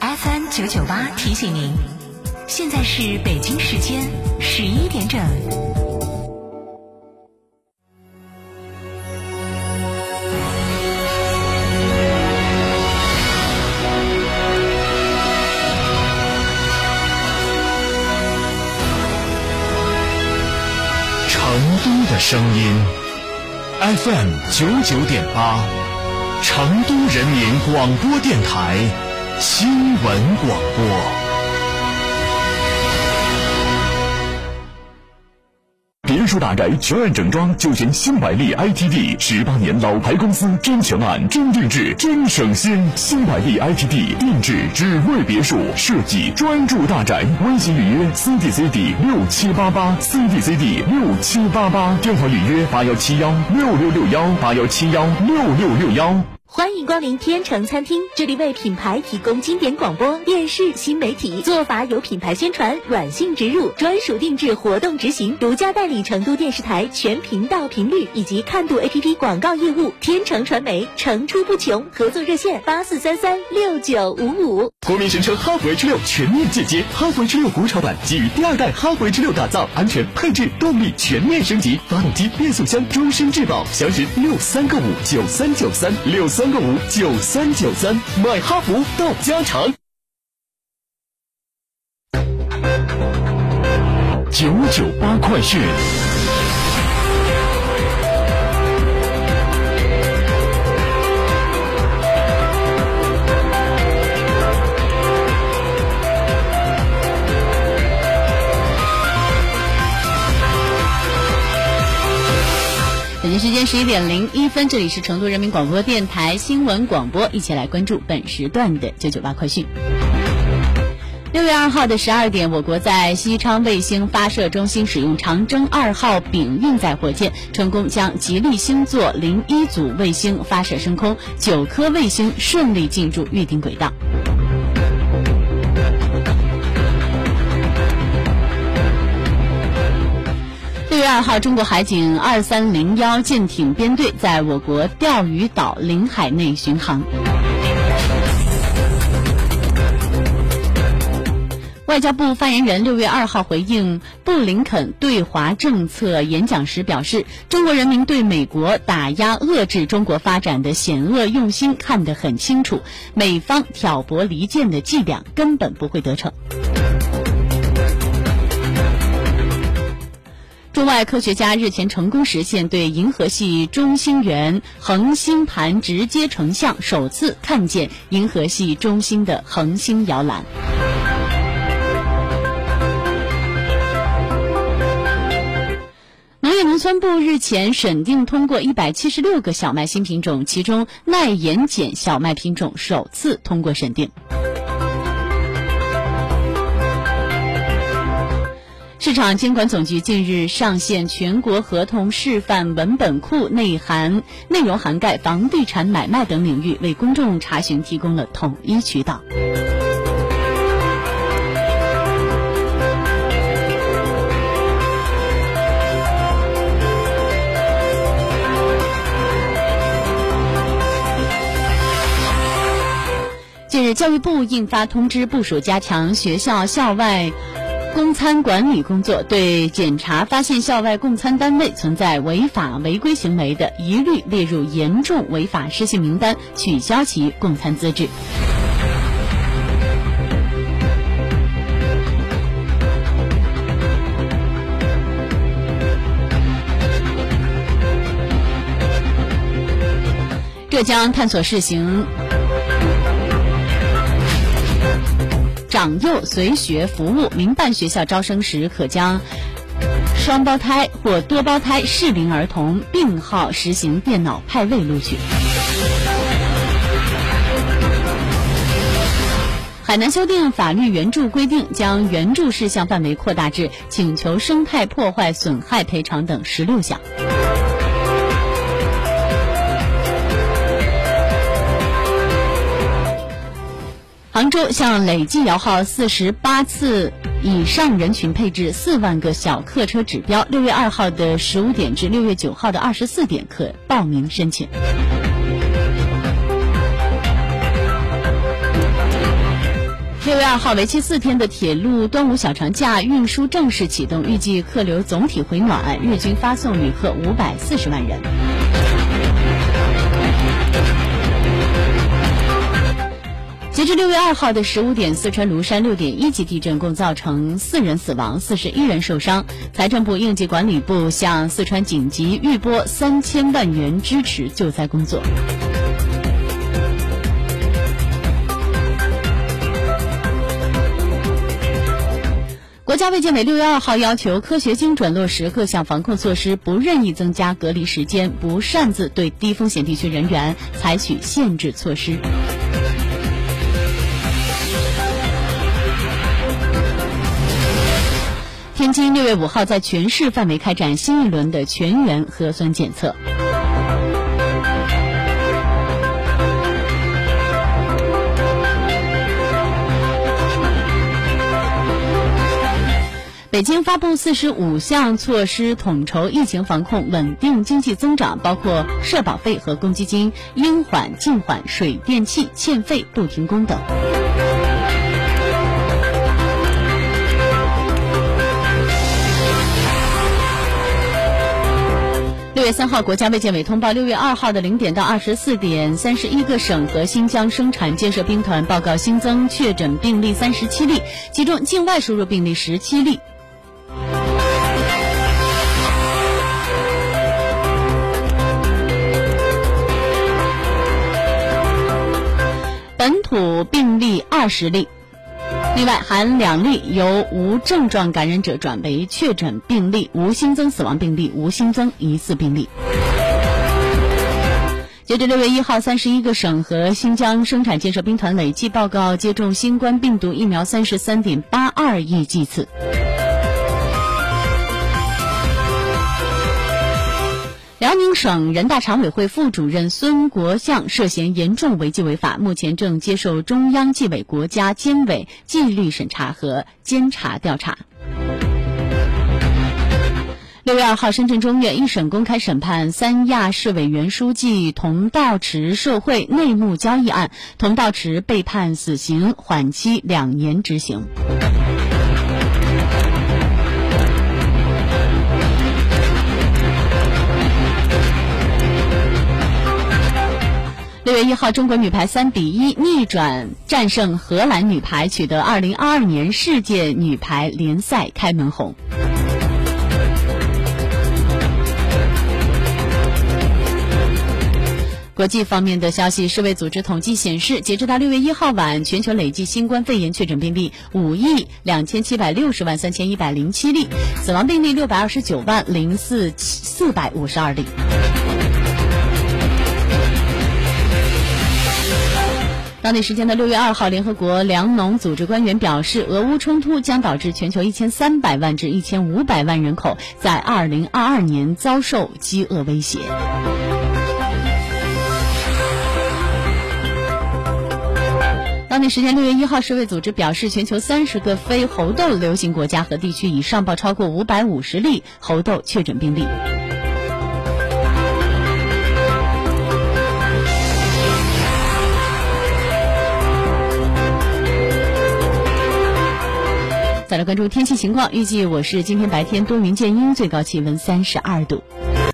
FM 九九八提醒您，现在是北京时间十一点整。成都的声音 FM 九九点八，成都人民广播电台新闻广播。别墅大宅全案整装就选新百利 ITD，十八年老牌公司，真全案、真定制、真省心。新百利 ITD 定制只为别墅设计，专注大宅。微信预约 CDCD 六七八八，CDCD 六七八八，电话预约八幺七幺六六六幺八幺七幺六六六幺。欢迎光临天成餐厅，这里为品牌提供经典广播电视新媒体做法，有品牌宣传、软性植入、专属定制活动执行，独家代理成都电视台全频道频率以及看度 APP 广告业务。天成传媒层出不穷，合作热线八四三三六九五五。国民神车哈弗 H 六全面进阶，哈弗 H 六国潮版基于第二代哈弗 H 六打造，安全配置动力全面升级，发动机变速箱终身质保，详询六三个五九三九三六。三个五九三九三，买哈弗到家常。九九八快讯。北京时间十一点零一分，这里是成都人民广播电台新闻广播，一起来关注本时段的九九八快讯。六月二号的十二点，我国在西昌卫星发射中心使用长征二号丙运载火箭，成功将吉利星座零一组卫星发射升空，九颗卫星顺利进入预定轨道。二号，中国海警二三零幺舰艇编队在我国钓鱼岛领海内巡航。外交部发言人六月二号回应布林肯对华政策演讲时表示，中国人民对美国打压遏制中国发展的险恶用心看得很清楚，美方挑拨离间的伎俩根本不会得逞。中外科学家日前成功实现对银河系中心圆恒星盘直接成像，首次看见银河系中心的恒星摇篮。农业农村部日前审定通过一百七十六个小麦新品种，其中耐盐碱小麦品种首次通过审定。市场监管总局近日上线全国合同示范文本库，内涵内容涵盖房地产买卖等领域，为公众查询提供了统一渠道。近日，教育部印发通知，部署加强学校校外。供餐管理工作对检查发现校外供餐单位存在违法违规行为的，一律列入严重违法失信名单，取消其供餐资质。浙江探索试行。长幼随学服务，民办学校招生时可将双胞胎或多胞胎适龄儿童并号实行电脑派位录取。海南修订法律援助规定，将援助事项范围扩大至请求生态破坏损害赔偿等十六项。杭州向累计摇号四十八次以上人群配置四万个小客车指标，六月二号的十五点至六月九号的二十四点可报名申请。六月二号，为期四天的铁路端午小长假运输正式启动，预计客流总体回暖，日均发送旅客五百四十万人。截至六月二号的十五点，四川芦山六点一级地震共造成四人死亡、四十一人受伤。财政部应急管理部向四川紧急预拨三千万元支持救灾工作。国家卫健委六月二号要求科学精准落实各项防控措施，不任意增加隔离时间，不擅自对低风险地区人员采取限制措施。天津六月五号在全市范围开展新一轮的全员核酸检测。北京发布四十五项措施，统筹疫情防控，稳定经济增长，包括社保费和公积金应缓尽缓、水电气欠费不停工等。三号，国家卫健委通报，六月二号的零点到二十四点，三十一个省和新疆生产建设兵团报告新增确诊病例三十七例，其中境外输入病例十七例。本土病例二十例，另外含两例由无症状感染者转为确诊病例，无新增死亡病例，无新增疑似病例。截至六月一号，三十一个省和新疆生产建设兵团累计报告接种新冠病毒疫苗三十三点八二亿剂次。辽宁省人大常委会副主任孙国相涉嫌严重违纪违法，目前正接受中央纪委国家监委纪律审查和监察调查。六月二号，深圳中院一审公开审判三亚市委原书记童道池受贿内幕交易案，童道池被判死刑，缓期两年执行。六月一号，中国女排三比一逆转战胜荷兰女排，取得二零二二年世界女排联赛开门红。国际方面的消息，世卫组织统计显示，截止到六月一号晚，全球累计新冠肺炎确诊病例五亿两千七百六十万三千一百零七例，死亡病例六百二十九万零四四百五十二例。当地时间的六月二号，联合国粮农组织官员表示，俄乌冲突将导致全球一千三百万至一千五百万人口在二零二二年遭受饥饿威胁。当地时间六月一号，世卫组织表示，全球三十个非猴痘流行国家和地区已上报超过五百五十例猴痘确诊病例。再来关注天气情况，预计我市今天白天多云见阴，最高气温三十二度。